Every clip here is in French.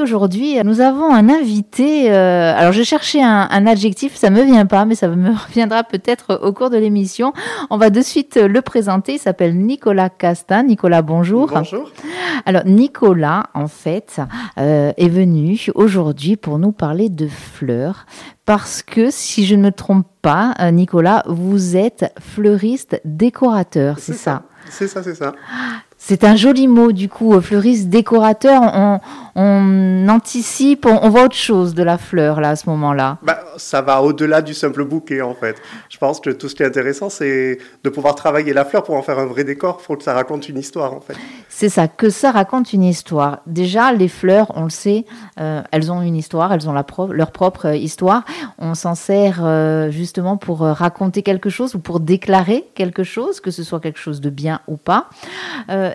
Aujourd'hui, nous avons un invité. Euh, alors, je cherchais un, un, adjectif, ça me vient pas, mais ça me reviendra peut-être au cours de l'émission. On va de suite le présenter. Il s'appelle Nicolas Castin. Nicolas, bonjour. Bonjour. Alors, Nicolas, en fait, euh, est venu aujourd'hui pour nous parler de fleurs. Parce que, si je ne me trompe pas, euh, Nicolas, vous êtes fleuriste décorateur, c'est ça, ça? C'est ça, c'est ça. C'est un joli mot, du coup, euh, fleuriste décorateur. On, on anticipe, on, voit autre chose de la fleur, là, à ce moment-là. Bah, ça va au-delà du simple bouquet, en fait. Je pense que tout ce qui est intéressant, c'est de pouvoir travailler la fleur pour en faire un vrai décor. Il faut que ça raconte une histoire, en fait. C'est ça, que ça raconte une histoire. Déjà, les fleurs, on le sait, euh, elles ont une histoire, elles ont la leur propre euh, histoire. On s'en sert justement pour raconter quelque chose ou pour déclarer quelque chose, que ce soit quelque chose de bien ou pas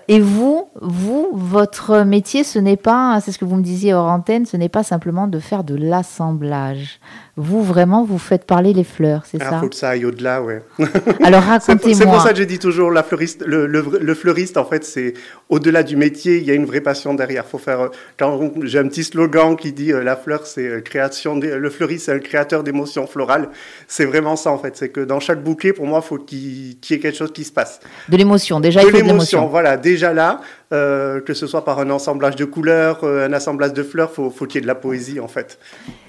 et vous, vous, votre métier, ce n'est pas, c'est ce que vous me disiez hors antenne, ce n'est pas simplement de faire de l'assemblage. Vous, vraiment, vous faites parler les fleurs, c'est ah, ça Il faut que ça aille au-delà, ouais. Alors racontez-moi. C'est pour ça que j'ai dit toujours, la fleuriste, le, le, fleuriste, en fait, c'est au-delà du métier, il y a une vraie passion derrière. Faut faire, quand j'ai un petit slogan qui dit euh, la fleur, c'est euh, création, le fleuriste, c'est un créateur d'émotions florales. C'est vraiment ça, en fait. C'est que dans chaque bouquet, pour moi, il faut qu'il y ait quelque chose qui se passe. De l'émotion, déjà, il faut de l'émotion. Voilà, déjà là, euh, que ce soit par un assemblage de couleurs, euh, un assemblage de fleurs, faut, faut qu'il y ait de la poésie en fait.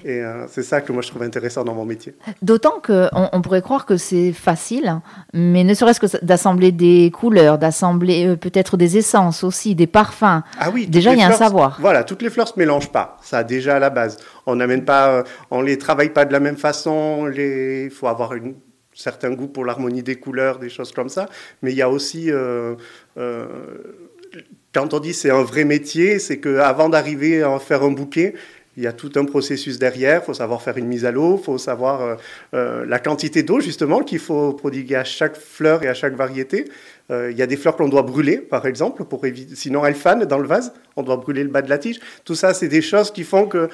Et euh, c'est ça que moi je trouve intéressant dans mon métier. D'autant qu'on on pourrait croire que c'est facile, mais ne serait-ce que d'assembler des couleurs, d'assembler peut-être des essences aussi, des parfums. Ah oui. Déjà il y a un savoir. Voilà, toutes les fleurs se mélangent pas. Ça déjà à la base. On n'amène pas, on les travaille pas de la même façon. Il faut avoir une certain goût pour l'harmonie des couleurs, des choses comme ça. Mais il y a aussi quand on dit c'est un vrai métier, c'est qu'avant d'arriver à faire un bouquet, il y a tout un processus derrière. Il faut savoir faire une mise à l'eau, il faut savoir euh, euh, la quantité d'eau justement qu'il faut prodiguer à chaque fleur et à chaque variété. Euh, il y a des fleurs qu'on doit brûler, par exemple, pour sinon elles fanent dans le vase. On doit brûler le bas de la tige. Tout ça, c'est des choses qui font que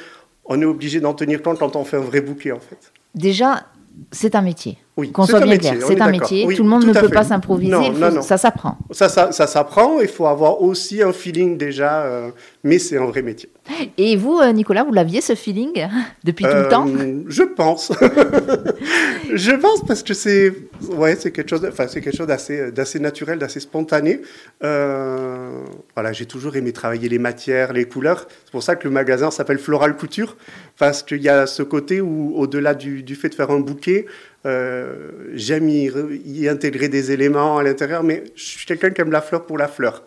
on est obligé d'en tenir compte quand on fait un vrai bouquet, en fait. Déjà, c'est un métier. Oui, qu'on soit bien clair, c'est un métier. tout le monde ne peut pas s'improviser. Ça s'apprend. Ça, ça, ça s'apprend. Il faut avoir aussi un feeling déjà, euh, mais c'est un vrai métier. Et vous, euh, Nicolas, vous l'aviez ce feeling depuis tout le temps? euh, Je pense. je pense parce que c'est, ouais, c'est quelque chose, enfin, c'est quelque chose d'assez, d'assez naturel, d'assez spontané. voilà, j'ai toujours aimé travailler les matières, les couleurs. C'est pour ça que le magasin s'appelle Floral Couture, parce qu'il y a ce côté où, au-delà du, du fait de faire un bouquet. Euh, j'aime y, intégrer des éléments à l'intérieur, mais je suis quelqu'un qui aime la fleur pour la fleur.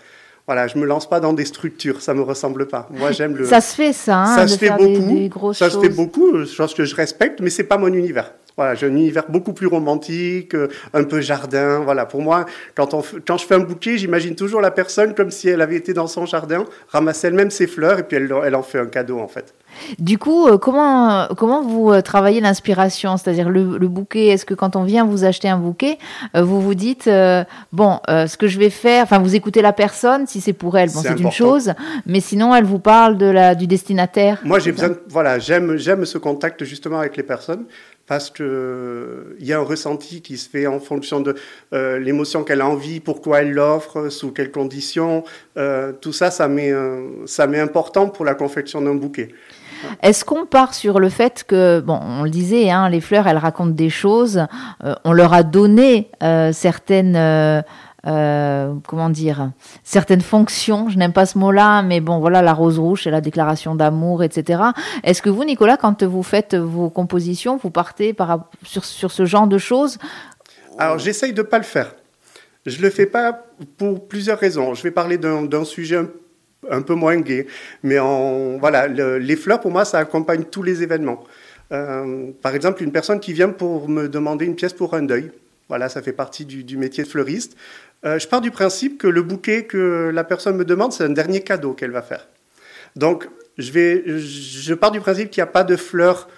Voilà, je me lance pas dans des structures, ça me ressemble pas. Moi, j'aime le. Ça se fait ça. Hein, ça se fait beaucoup. ça se fait beaucoup, chose que je respecte, mais c'est pas mon univers. Voilà, j'ai un univers beaucoup plus romantique, euh, un peu jardin. Voilà, pour moi, quand, on, quand je fais un bouquet, j'imagine toujours la personne comme si elle avait été dans son jardin, ramassait elle-même ses fleurs et puis elle, elle en fait un cadeau en fait. Du coup, euh, comment, comment vous euh, travaillez l'inspiration? C'est-à-dire le, bouquet, est-ce que quand on vient vous acheter un bouquet, vous vous dites, bon, ce que je vais faire, enfin, vous écoutez la personne, si c'est pour elle, bon, c'est une chose, mais sinon, elle vous parle de la, du destinataire Moi, j'ai besoin, voilà, j'aime, j'aime ce contact justement avec les personnes parce qu'il y a un ressenti qui se fait en fonction de euh, l'émotion qu'elle a envie, pourquoi elle l'offre, sous quelles conditions. Euh, tout ça, ça m'est, ça m'est important pour la confection d'un bouquet. Est-ce qu'on part sur le fait que, bon, on le disait, hein, les fleurs, elles racontent des choses, euh, on leur a donné certaines euh, comment dire, certaines fonctions. Je n'aime pas ce mot-là, mais bon, voilà, la rose rouge, c'est la déclaration d'amour, etc. Est-ce que vous, Nicolas, quand vous faites vos compositions, vous partez par, sur, sur ce genre de choses Alors, j'essaye de ne pas le faire. Je ne le fais pas pour plusieurs raisons. Je vais parler d'un sujet un, peu moins gai, mais en, voilà, les fleurs, pour moi, ça accompagne tous les événements. Euh, par exemple, une personne qui vient pour me demander une pièce pour un deuil. Voilà, ça fait partie du, métier de fleuriste. Euh, je pars du principe que le bouquet que la personne me demande, c'est un dernier cadeau qu'elle va faire. Donc, je, je pars du principe qu'il n'y a pas de fleurs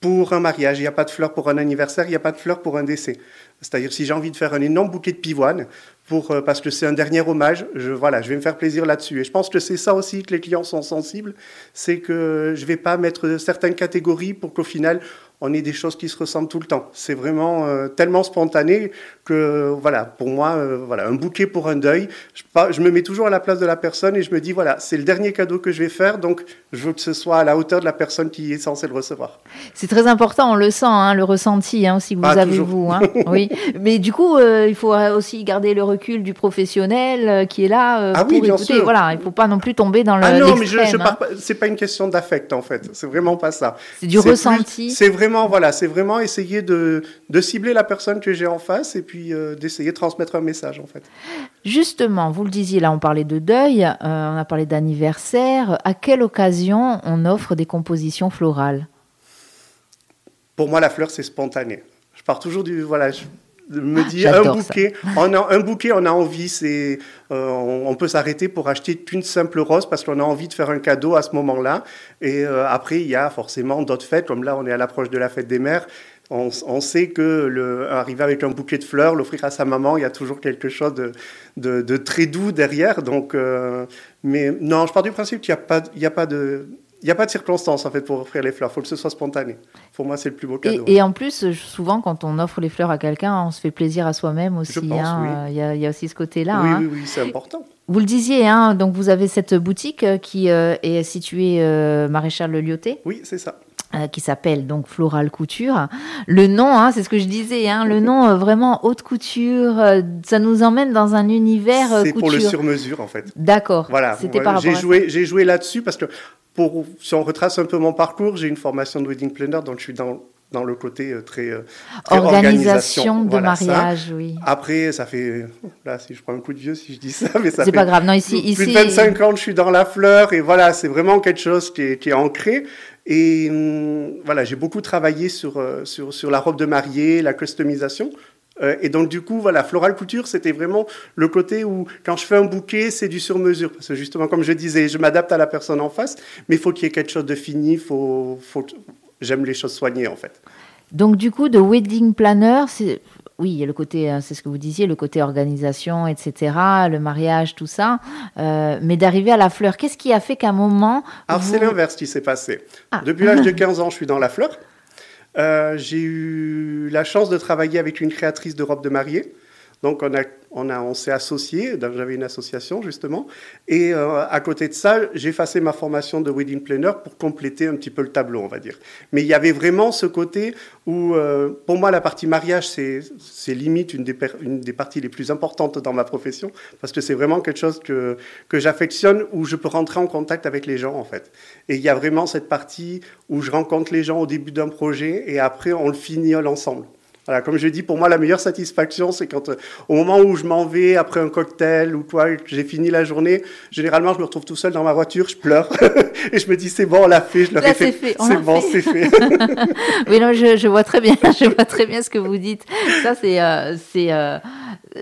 pour un mariage, il n'y a pas de fleurs pour un anniversaire, il n'y a pas de fleurs pour un décès. C'est-à-dire si j'ai envie de faire un énorme bouquet de pivoine, pour, euh, parce que c'est un dernier hommage, je, voilà, je vais me faire plaisir là-dessus. Et je pense que c'est ça aussi que les clients sont sensibles, c'est que je ne vais pas mettre certaines catégories pour qu'au final, on ait des choses qui se ressemblent tout le temps. C'est vraiment euh, tellement spontané que, voilà, pour moi, euh, voilà, un bouquet pour un deuil, je, je, me mets toujours à la place de la personne et je me dis, voilà, c'est le dernier cadeau que je vais faire, donc je veux que ce soit à la hauteur de la personne qui est censée le recevoir. C'est très important, on le sent, hein, le ressenti hein, aussi que vous avez, vous. Hein. oui. Mais du coup, il faut aussi garder le recul du professionnel qui est là ah pour oui, bien écouter. Sûr. Voilà, il ne faut pas non plus tomber dans le. Ah non, mais je, je pas, c'est pas une question d'affect en fait, c'est vraiment pas ça. C'est du ressenti. C'est vraiment voilà, c'est vraiment essayer de, de, cibler la personne que j'ai en face et puis euh, d'essayer de transmettre un message en fait. Justement, vous le disiez, là on parlait de deuil, euh, on a parlé d'anniversaire. À quelle occasion on offre des compositions florales? Pour moi, la fleur c'est spontané. Je pars toujours du voilà. Je me dis un bouquet, on a un bouquet, on a envie, c'est, euh, on, peut s'arrêter pour acheter qu'une simple rose parce qu'on a envie de faire un cadeau à ce moment-là. Et euh, après, il y a forcément d'autres fêtes, comme là, on est à l'approche de la fête des mères. On, on, sait que le, arriver avec un bouquet de fleurs, l'offrir à sa maman, il y a toujours quelque chose de, de, de très doux derrière. Donc, euh, mais non, je pars du principe qu'il n'y a pas, il y a pas de il n'y a pas de circonstance en fait pour offrir les fleurs. Il faut que ce soit spontané. Pour moi, c'est le plus beau cadeau. Et, en plus, souvent, quand on offre les fleurs à quelqu'un, on se fait plaisir à soi-même aussi. Hein. oui. il, y a, il, y a, aussi ce côté-là. Oui, hein. oui, oui, c'est important. Vous le disiez, hein, donc vous avez cette boutique qui euh, est située euh, Maréchal Le Lyoté. Oui, c'est ça. Euh, qui s'appelle donc Floral Couture. Le nom, hein, c'est ce que je disais, hein, le nom euh, vraiment haute couture, euh, ça nous emmène dans un univers C'est pour le sur-mesure en fait. D'accord. Voilà. C'était par j'ai rapport à joué, j'ai joué là-dessus parce que pour, si on retrace un peu mon parcours, j'ai une formation de wedding planner, donc je suis dans dans le côté très, très organisation, de voilà, mariage, ça. oui. Après, ça fait là, si je prends un coup de vieux, si je dis ça, mais ça c'est fait pas grave. Non, ici, plus, ici, de 25 ans je suis dans la fleur et voilà, c'est vraiment quelque chose qui est, qui est ancré. Et hum, voilà, j'ai beaucoup travaillé sur, euh, sur, sur la robe de mariée, la customisation. Euh, et donc, du coup, voilà, Floral Couture, c'était vraiment le côté où, quand je fais un bouquet, c'est du sur-mesure. Parce que justement, comme je disais, je m'adapte à la personne en face, mais il faut qu'il y ait quelque chose de fini. Faut, faut... J'aime les choses soignées, en fait. Donc, du coup, de wedding planner, c'est oui, il y a le côté, c'est ce que vous disiez, le côté organisation, etc., le mariage, tout ça. Euh, mais d'arriver à la fleur, qu'est-ce qui a fait qu'à un moment. Alors, vous... c'est l'inverse qui s'est passé. Ah. Depuis l'âge de 15 ans, je suis dans la fleur. Euh, j'ai eu la chance de travailler avec une créatrice de robes de mariée. Donc, on, a, on, s'est associés. J'avais une association, justement. Et euh, à côté de ça, j'ai effacé ma formation de wedding planner pour compléter un petit peu le tableau, on va dire. Mais il y avait vraiment ce côté où, euh, pour moi, la partie mariage, c'est, limite une des, parties les plus importantes dans ma profession, parce que c'est vraiment quelque chose que, que j'affectionne, où je peux rentrer en contact avec les gens, en fait. Et il y a vraiment cette partie où je rencontre les gens au début d'un projet, et après, on le finit ensemble. Voilà, comme je dis, pour moi, la meilleure satisfaction, c'est quand, euh, au moment où je m'en vais après un cocktail ou quoi, j'ai fini la journée, généralement, je me retrouve tout seul dans ma voiture, je pleure et je me dis, c'est bon, on l'a fait, je l'aurais fait. fait. C'est bon, c'est fait. oui, non, je, je, vois très bien, je vois très bien ce que vous dites. Ça, c'est, euh, c'est euh,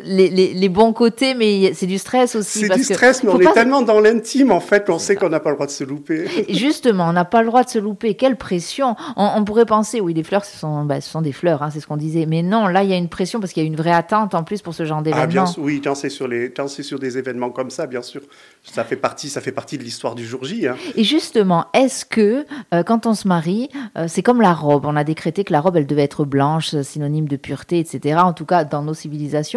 les, les, les, bons côtés, mais c'est du stress aussi. C'est du stress, mais on pas... est tellement dans l'intime, en fait, qu'on sait qu'on n'a pas le droit de se louper. Justement, on n'a pas le droit de se louper. Quelle pression on, on, pourrait penser, oui, les fleurs, ce sont, bah, ce sont des fleurs, hein, c'est ce qu'on disait. Mais non, là, il y a une pression parce qu'il y a une vraie attente en plus pour ce genre d'événement. Ah, bien sûr, oui, quand c'est sur, les, quand c'est sur des événements comme ça, bien sûr. Ça fait partie, ça fait partie de l'histoire du jour J. Hein. Et justement, est-ce que euh, quand on se marie, euh, c'est comme la robe On a décrété que la robe, elle devait être blanche, synonyme de pureté, etc. En tout cas, dans nos civilisations.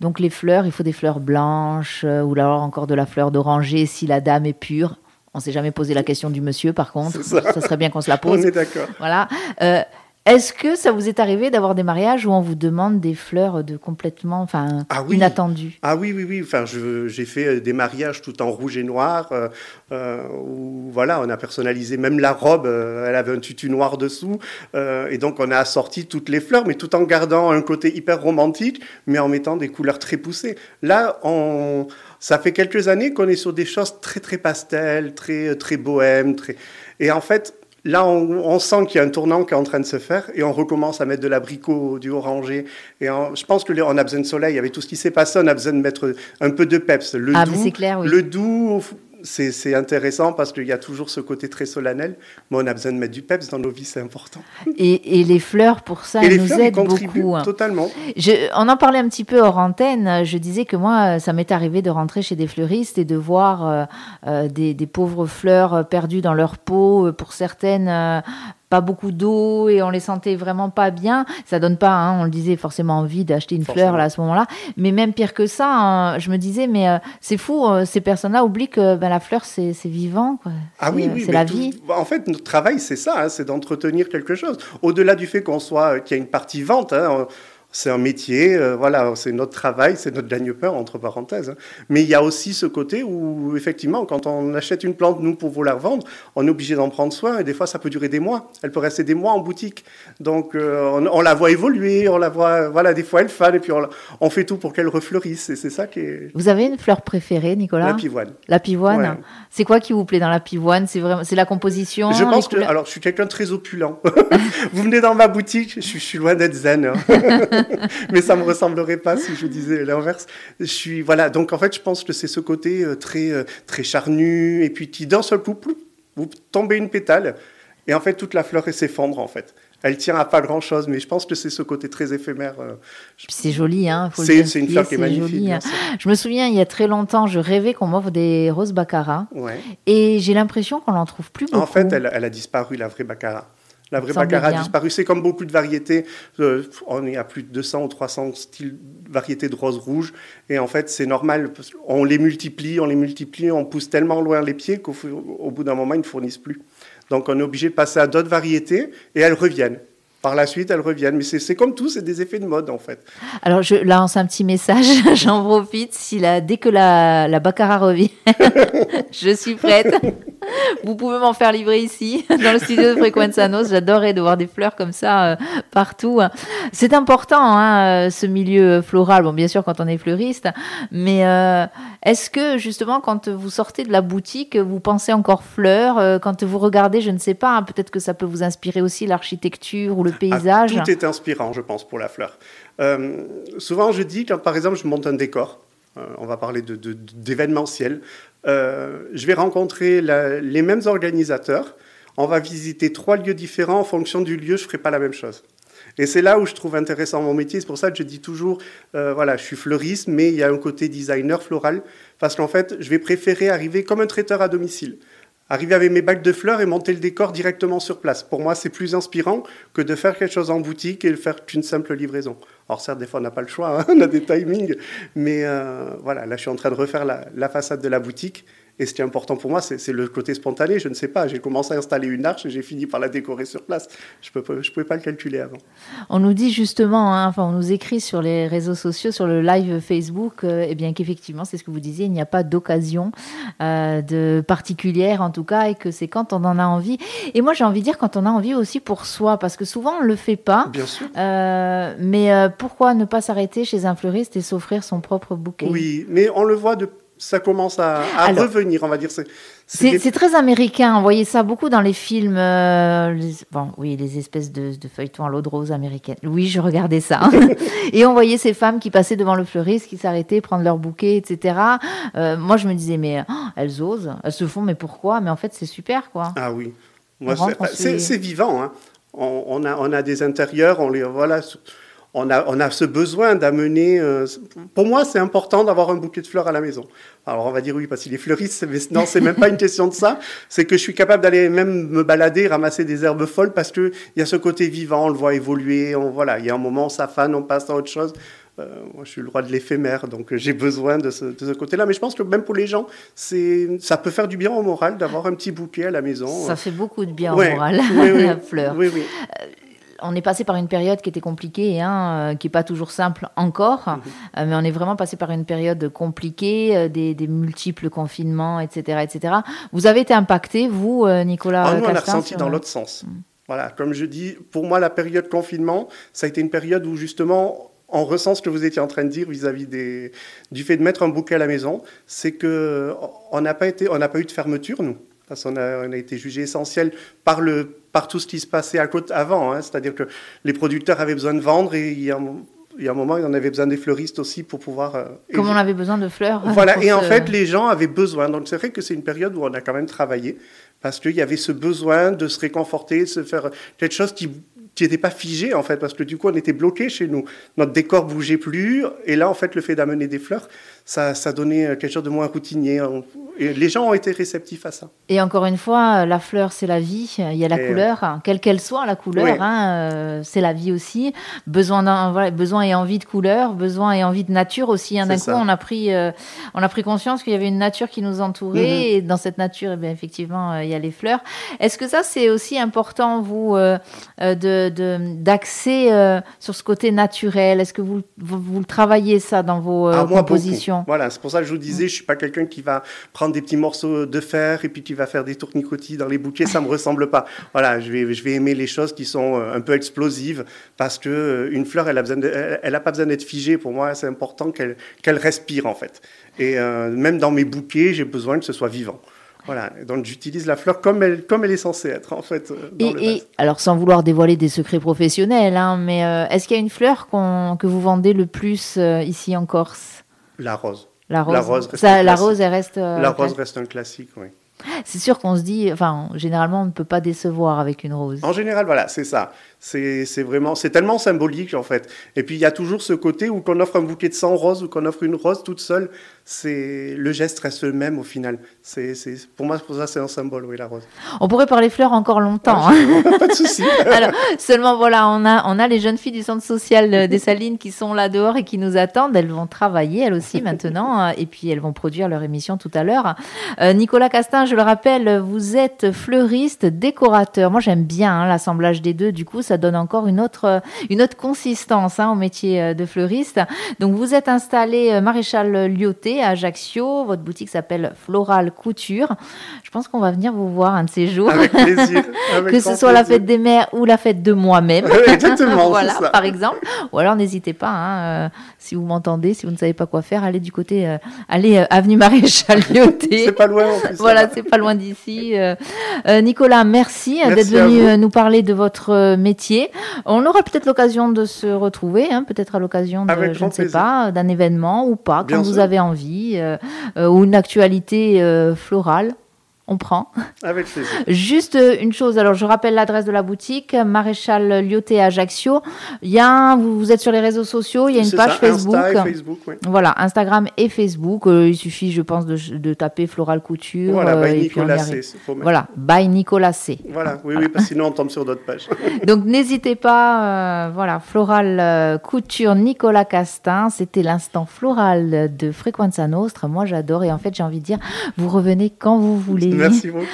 Donc les fleurs, il faut des fleurs blanches euh, ou alors encore de la fleur d'oranger si la dame est pure. On s'est jamais posé la question du monsieur, par contre. Ça. ça. serait bien qu'on se la pose. On est d'accord. Voilà. Euh, est-ce que ça vous est arrivé d'avoir des mariages où on vous demande des fleurs de complètement, enfin, ah oui. inattendues? Ah oui, oui, oui. Enfin, j'ai fait des mariages tout en rouge et noir, euh, euh, où voilà, on a personnalisé même la robe. Euh, elle avait un tutu noir dessous, euh, et donc on a assorti toutes les fleurs, mais tout en gardant un côté hyper romantique, mais en mettant des couleurs très poussées. Là, on, ça fait quelques années qu'on est sur des choses très très pastel, très très bohème, très. Et en fait, Là, on, on sent qu'il y a un tournant qui est en train de se faire et on recommence à mettre de l'abricot, du oranger. Et on, je pense que on a besoin de soleil. Avec tout ce qui s'est passé, on a besoin de mettre un peu de peps. Le ah, doux, clair, oui. le doux, c'est intéressant parce qu'il y a toujours ce côté très solennel, mais on a besoin de mettre du peps dans nos vies, c'est important. Et, les fleurs, pour ça, elles nous aident beaucoup. Hein. Totalement. Je, on en parlait un petit peu hors antenne. Je disais que moi, ça m'est arrivé de rentrer chez des fleuristes et de voir euh, euh, des, des, pauvres fleurs perdues dans leur peau, pour certaines pas beaucoup d'eau et on les sentait vraiment pas bien. Ça donne pas, hein, on le disait, forcément envie d'acheter une fleur là, à ce moment-là. Mais même pire que ça, hein, je me disais, mais euh, c'est fou, euh, ces personnes-là oublient que ben, la fleur, c'est vivant. Ah oui, oui, c'est la vie. En fait, notre travail, c'est ça, hein, c'est d'entretenir quelque chose. Au-delà du fait qu'on soit, qu'il y a une partie vente, c'est un métier, euh, voilà, c'est notre travail, c'est notre gagne-pain, entre parenthèses. Hein. Mais il y a aussi ce côté où, effectivement, quand on achète une plante, nous, pour vous la revendre, on est obligé d'en prendre soin, et des fois, ça peut durer des mois. Elle peut rester des mois en boutique. Donc, euh, on, la voit évoluer, on la voit, voilà, des fois, elle fane, et puis on, fait tout pour qu'elle refleurisse, et c'est ça qui est... Vous avez une fleur préférée, Nicolas? La pivoine. La pivoine C'est quoi qui vous plaît dans la pivoine? C'est vraiment, c'est la composition Je pense que, alors, je suis quelqu'un de très opulent. vous venez dans ma boutique, je suis, je suis loin d'être zen. Hein. mais ça me ressemblerait pas si je disais l'inverse. Je suis voilà, donc en fait, je pense que c'est ce côté euh, très euh, très charnu et puis qui d'un seul coup, vous tombez une pétale et en fait toute la fleur s'effondre en fait. Elle tient à pas grand chose, mais je pense que c'est ce côté très éphémère. Euh, c'est joli, hein. C'est une fleur qui est magnifique. Hein. Je me souviens, il y a très longtemps, je rêvais qu'on m'offre des roses baccarat. Et j'ai l'impression qu'on n'en trouve plus beaucoup. En fait, elle, elle, a disparu, la vraie baccarat. La vraie baccarat a disparu. C'est comme beaucoup de variétés. Euh, on est à plus de 200 ou 300 styles, variétés de roses rouges. Et en fait, c'est normal. On les multiplie, on les multiplie, on pousse tellement loin les pieds qu'au bout d'un moment, ils ne fournissent plus. Donc, on est obligé de passer à d'autres variétés et elles reviennent. Par la suite, elles reviennent. Mais c'est comme tout, c'est des effets de mode, en fait. Alors, je lance un petit message, j'en profite. Si la, dès que la, la baccarat revient, je suis prête. Vous pouvez m'en faire livrer ici, dans le studio de Frequenzanos. J'adorerais de voir des fleurs comme ça euh, partout. C'est important, hein, euh, ce milieu floral. Bon, bien sûr, quand on est fleuriste. Mais euh, est-ce que, justement, quand vous sortez de la boutique, vous pensez encore fleurs Quand vous regardez, je ne sais pas, hein, peut-être que ça peut vous inspirer aussi l'architecture ou le ah, paysage Tout est inspirant, je pense, pour la fleur. souvent, je dis, quand par exemple, je monte un décor, on va parler d'événementiel. Euh, je vais rencontrer les mêmes organisateurs. On va visiter trois lieux différents. En fonction du lieu, je ne ferai pas la même chose. Et c'est là où je trouve intéressant mon métier. C'est pour ça que je dis toujours, euh, voilà, je suis fleuriste, mais il y a un côté designer floral, parce qu'en fait, je vais préférer arriver comme un traiteur à domicile arriver avec mes bacs de fleurs et monter le décor directement sur place. Pour moi, c'est plus inspirant que de faire quelque chose en boutique et de faire qu'une simple livraison. Alors certes, des fois, on n'a pas le choix, hein, on a des timings, mais euh, voilà, là, je suis en train de refaire la, façade de la boutique et ce qui est important pour moi, c'est le côté spontané. Je ne sais pas. J'ai commencé à installer une arche et j'ai fini par la décorer sur place. Je ne pouvais pas le calculer avant. On nous dit justement, hein, enfin, on nous écrit sur les réseaux sociaux, sur le live Facebook, euh, eh bien qu'effectivement, c'est ce que vous disiez, il n'y a pas d'occasion euh, de particulière en tout cas, et que c'est quand on en a envie. Et moi, j'ai envie de dire quand on a envie aussi pour soi, parce que souvent on le fait pas. Bien sûr. Euh, mais euh, pourquoi ne pas s'arrêter chez un fleuriste et s'offrir son propre bouquet? Oui, mais on le voit de ça commence à, revenir, on va dire. C'est très américain. On voyait ça beaucoup dans les films. Euh, bon, oui, les espèces de, feuilletons à l'eau de rose américaines. Oui, je regardais ça. et on voyait ces femmes qui passaient devant le fleuriste, qui s'arrêtaient, prendre leur bouquet, etc. Euh, moi, je me disais, mais oh, elles osent, elles se font, mais pourquoi? Mais en fait, c'est super, quoi. Ah oui. C'est vivant. Hein. On, a, on a des intérieurs, on les voilà on a, ce besoin d'amener. Euh, pour moi, c'est important d'avoir un bouquet de fleurs à la maison. Alors, on va dire oui, parce qu'il est fleuriste, mais non, c'est même pas une question de ça. C'est que je suis capable d'aller même me balader, ramasser des herbes folles, parce qu'il y a ce côté vivant, on le voit évoluer. On, voilà, il y a un moment, ça fane, on passe à autre chose. Euh, moi, je suis le roi de l'éphémère, donc j'ai besoin de ce, côté-là. Mais je pense que même pour les gens, ça peut faire du bien au moral d'avoir un petit bouquet à la maison. Ça fait beaucoup de bien au moral, la fleur. Oui, oui. Euh, on est passé par une période qui était compliquée, hein, euh, qui n'est pas toujours simple encore, mhm. euh, mais on est vraiment passé par une période compliquée, euh, des, multiples confinements, etc., etc. Vous avez été impacté, vous, Nicolas ah, Nous, on l'a ressenti dans l'autre sens. Mm. Voilà, comme je dis, pour moi, la période confinement, ça a été une période où justement on ressent ce que vous étiez en train de dire vis-à-vis du fait de mettre un bouquet à la maison, c'est qu'on n'a pas, été, on n'a pas eu de fermeture, nous. Parce qu'on a, on a été jugé essentiel par, le, par tout ce qui se passait à côté avant. Hein. C'est-à-dire que les producteurs avaient besoin de vendre et il y a un moment, on avait besoin des fleuristes aussi pour pouvoir. euh, Comme on avait besoin de fleurs. Voilà, pour et en fait, les gens avaient besoin. Donc, c'est vrai que c'est une période où on a quand même travaillé parce qu'il y avait ce besoin de se réconforter, de se faire quelque chose qui qui n'était pas figé en fait parce que du coup on était bloqué chez nous notre décor bougeait plus et là en fait le fait d'amener des fleurs ça ça donnait quelque chose de moins routinier On- et les gens ont été réceptifs à ça Et encore une fois, la fleur, c'est la vie. Il y a la Et, couleur, hein, quelle qu'elle soit, la couleur, Oui. hein, euh, c'est la vie aussi. Besoin, voilà, besoin et envie de couleur, besoin et envie de nature aussi. hein. D'un coup, ça. on a pris, euh, on a pris conscience qu'il y avait une nature qui nous entourait. Mhm. Et dans cette nature, eh bien, effectivement, euh, il y a les fleurs. Est-ce que ça, c'est aussi important, vous, euh, euh, de, de- d'axer euh, sur ce côté naturel? Est-ce que vous, vous, vous le travaillez ça dans vos euh, Ah, compositions? Voilà, c'est pour ça que je vous disais, je suis pas quelqu'un qui va prendre des petits morceaux de fer et puis qui va faire des tournicotis dans les bouquets, ça me ressemble pas. Voilà, je vais, je vais aimer les choses qui sont euh, un peu explosives parce que euh, une fleur, elle a besoin, de- elle, elle a pas besoin d'être figée. Pour moi, c'est important qu'elle, qu'elle respire en fait. Et euh, même dans mes bouquets, j'ai besoin que ce soit vivant. Voilà, donc j'utilise la fleur comme elle, comme elle est censée être en fait. dans Et, le et- vase. alors, sans vouloir dévoiler des secrets professionnels, hein, mais euh, est-ce qu'il y a une fleur que vous vendez le plus euh, ici en Corse? La rose. La rose. La rose reste Ça, un la classique. rose, elle reste. euh, la rose reste un classique, oui. C'est sûr qu'on se dit, enfin, généralement, on ne peut pas décevoir avec une rose. En général, voilà, c'est ça. C'est c'est vraiment, c'est tellement symbolique en fait. Et puis il y a toujours ce côté où qu'on offre un bouquet de 100 roses ou qu'on offre une rose toute seule, c'est le geste reste le même au final. C'est pour moi, pour ça, c'est un symbole, oui, la rose. On pourrait parler fleurs encore longtemps. hein. Pas de souci. Alors, seulement voilà, on a, on a les jeunes filles du centre social euh, des Salines qui sont là dehors et qui nous attendent. Elles vont travailler, elles aussi, maintenant, euh, et puis elles vont produire leur émission tout à l'heure. Euh, Nicolas Castin, je le rappelle, vous êtes fleuriste, décorateur. Moi, j'aime bien hein, l'assemblage des deux. Du coup, ça donne encore une autre, une autre consistance hein, au métier de fleuriste. Donc, vous êtes installé maréchal Lyoté à Ajaccio. Votre boutique s'appelle Floral Couture. Je pense qu'on va venir vous voir un de ces jours. Avec plaisir. avec que ce soit la fête des mères ou la fête de moi-même. Exactement, voilà, ça. par exemple. Ou alors n'hésitez pas, hein, euh, si vous m'entendez, si vous ne savez pas quoi faire, allez du côté, euh, allez euh, avenue Maréchal Lyoté. C'est pas loin en plus. Voilà, c'est pas loin d'ici. Nicolas, merci, Merci d'être venu nous parler de votre métier. On aura peut-être l'occasion de se retrouver, hein, peut-être à l'occasion de, Avec je ne sais plaisir. pas, d'un événement ou pas, Bien quand vous sûr. avez envie, ou une actualité florale. On prend. Avec plaisir. Juste euh, une chose, alors je rappelle l'adresse de la boutique, Maréchal Lyoté à Ajaccio. Il y a un- vous, vous êtes sur les réseaux sociaux, il y a une page ça, Facebook. Insta et Facebook, oui. Voilà, Instagram et Facebook. Euh, il suffit, je pense, de, de taper Floral Couture. Voilà, euh, by et Nicolas. C. Voilà, by Nicolas C. Voilà, oui, oui, parce que sinon on tombe sur d'autres pages. Donc n'hésitez pas, euh, voilà, Floral Couture Nicolas Castin. C'était l'instant floral de Frequenza Nostra. Moi j'adore et en fait j'ai envie de dire, vous revenez quand vous voulez. Merci beaucoup.